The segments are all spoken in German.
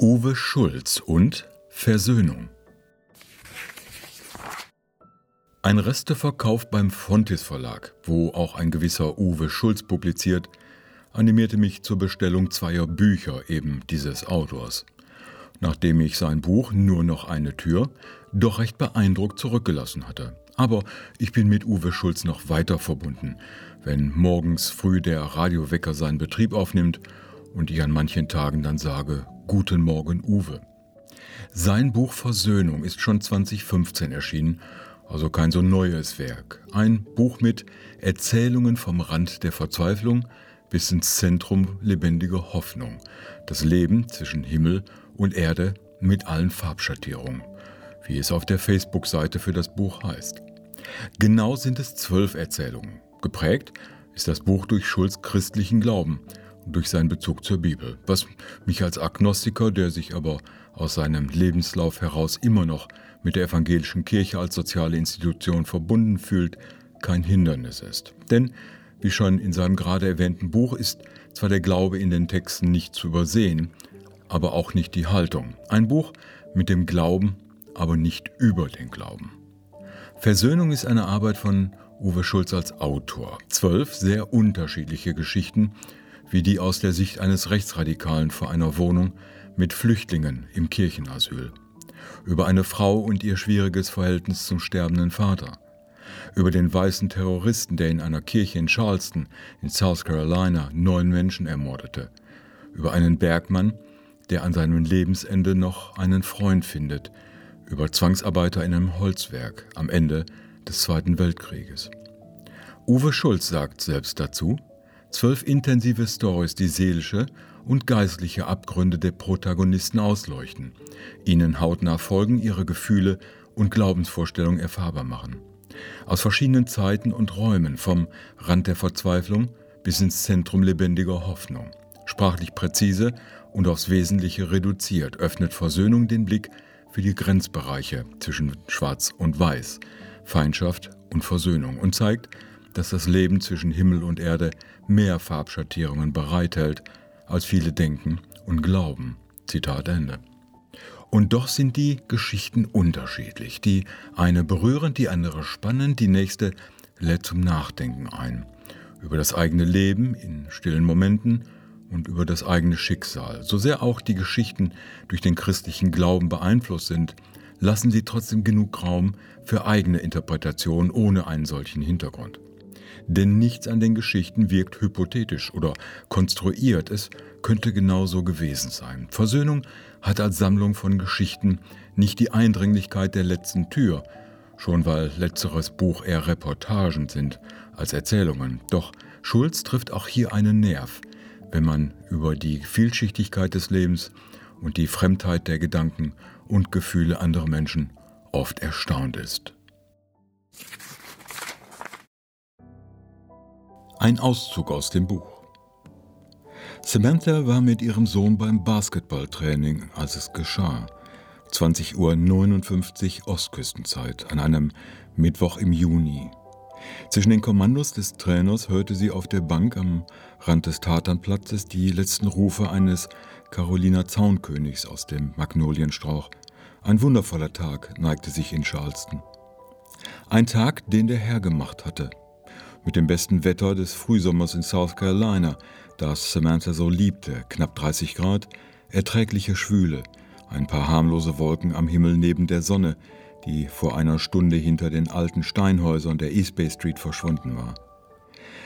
Uwe Schulz und Versöhnung. Ein Resteverkauf beim Fontis Verlag, wo auch ein gewisser Uwe Schulz publiziert, animierte mich zur Bestellung zweier Bücher eben dieses Autors. Nachdem ich sein Buch Nur noch eine Tür doch recht beeindruckt zurückgelassen hatte. Aber ich bin mit Uwe Schulz noch weiter verbunden, wenn morgens früh der Radiowecker seinen Betrieb aufnimmt und ich an manchen Tagen dann sage, Guten Morgen, Uwe. Sein Buch Versöhnung ist schon 2015 erschienen, also kein so neues Werk. Ein Buch mit Erzählungen vom Rand der Verzweiflung bis ins Zentrum lebendiger Hoffnung. Das Leben zwischen Himmel und Erde mit allen Farbschattierungen, wie es auf der Facebook-Seite für das Buch heißt. Genau sind es zwölf Erzählungen. Geprägt ist das Buch durch Schulz christlichen Glauben durch seinen Bezug zur Bibel, was mich als Agnostiker, der sich aber aus seinem Lebenslauf heraus immer noch mit der evangelischen Kirche als soziale Institution verbunden fühlt, kein Hindernis ist. Denn, wie schon in seinem gerade erwähnten Buch, ist zwar der Glaube in den Texten nicht zu übersehen, aber auch nicht die Haltung. Ein Buch mit dem Glauben, aber nicht über den Glauben. Versöhnung ist eine Arbeit von Uwe Schulz als Autor. Zwölf sehr unterschiedliche Geschichten, wie die aus der Sicht eines Rechtsradikalen vor einer Wohnung mit Flüchtlingen im Kirchenasyl, über eine Frau und ihr schwieriges Verhältnis zum sterbenden Vater, über den weißen Terroristen, der in einer Kirche in Charleston in South Carolina neun Menschen ermordete, über einen Bergmann, der an seinem Lebensende noch einen Freund findet, über Zwangsarbeiter in einem Holzwerk am Ende des Zweiten Weltkrieges. Uwe Schulz sagt selbst dazu, Zwölf intensive Stories, die seelische und geistliche Abgründe der Protagonisten ausleuchten, ihnen hautnah folgen, ihre Gefühle und Glaubensvorstellungen erfahrbar machen. Aus verschiedenen Zeiten und Räumen, vom Rand der Verzweiflung bis ins Zentrum lebendiger Hoffnung. Sprachlich präzise und aufs Wesentliche reduziert, öffnet Versöhnung den Blick für die Grenzbereiche zwischen Schwarz und Weiß, Feindschaft und Versöhnung und zeigt, dass das Leben zwischen Himmel und Erde mehr Farbschattierungen bereithält, als viele denken und glauben. Zitat Ende. Und doch sind die Geschichten unterschiedlich. Die eine berührend, die andere spannend, die nächste lädt zum Nachdenken ein. Über das eigene Leben in stillen Momenten und über das eigene Schicksal. So sehr auch die Geschichten durch den christlichen Glauben beeinflusst sind, lassen sie trotzdem genug Raum für eigene Interpretation ohne einen solchen Hintergrund. Denn nichts an den Geschichten wirkt hypothetisch oder konstruiert. Es könnte genauso gewesen sein. Versöhnung hat als Sammlung von Geschichten nicht die Eindringlichkeit der letzten Tür, schon weil letzteres Buch eher Reportagen sind als Erzählungen. Doch Schulz trifft auch hier einen Nerv, wenn man über die Vielschichtigkeit des Lebens und die Fremdheit der Gedanken und Gefühle anderer Menschen oft erstaunt ist. Ein Auszug aus dem Buch. Samantha war mit ihrem Sohn beim Basketballtraining, als es geschah. 20.59 Uhr Ostküstenzeit, an einem Mittwoch im Juni. Zwischen den Kommandos des Trainers hörte sie auf der Bank am Rand des Tatanplatzes die letzten Rufe eines Caroliner Zaunkönigs aus dem Magnolienstrauch. Ein wundervoller Tag neigte sich in Charleston. Ein Tag, den der Herr gemacht hatte mit dem besten Wetter des Frühsommers in South Carolina, das Samantha so liebte, knapp 30 Grad, erträgliche Schwüle, ein paar harmlose Wolken am Himmel neben der Sonne, die vor einer Stunde hinter den alten Steinhäusern der East Bay Street verschwunden war.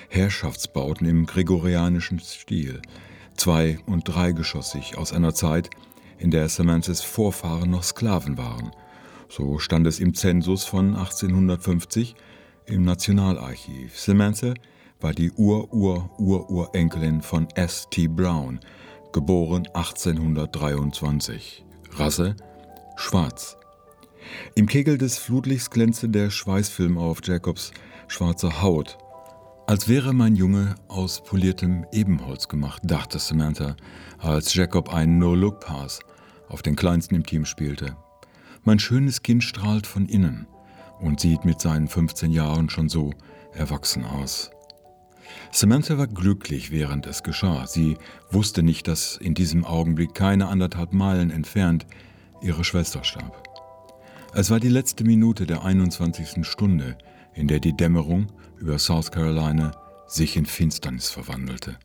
Herrschaftsbauten im gregorianischen Stil, zwei- und dreigeschossig aus einer Zeit, in der Samanthas Vorfahren noch Sklaven waren. So stand es im Zensus von 1850 im Nationalarchiv. Samantha war die Ur-Ur-Ur-Urenkelin von S. T. Brown, geboren 1823. Rasse schwarz. Im Kegel des Flutlichts glänzte der Schweißfilm auf Jacobs schwarzer Haut. Als wäre mein Junge aus poliertem Ebenholz gemacht, dachte Samantha, als Jacob einen No-Look-Pass auf den Kleinsten im Team spielte. Mein schönes Kind strahlt von innen und sieht mit seinen 15 Jahren schon so erwachsen aus. Samantha war glücklich, während es geschah. Sie wusste nicht, dass in diesem Augenblick keine anderthalb Meilen entfernt ihre Schwester starb. Es war die letzte Minute der 21. Stunde, in der die Dämmerung über South Carolina sich in Finsternis verwandelte.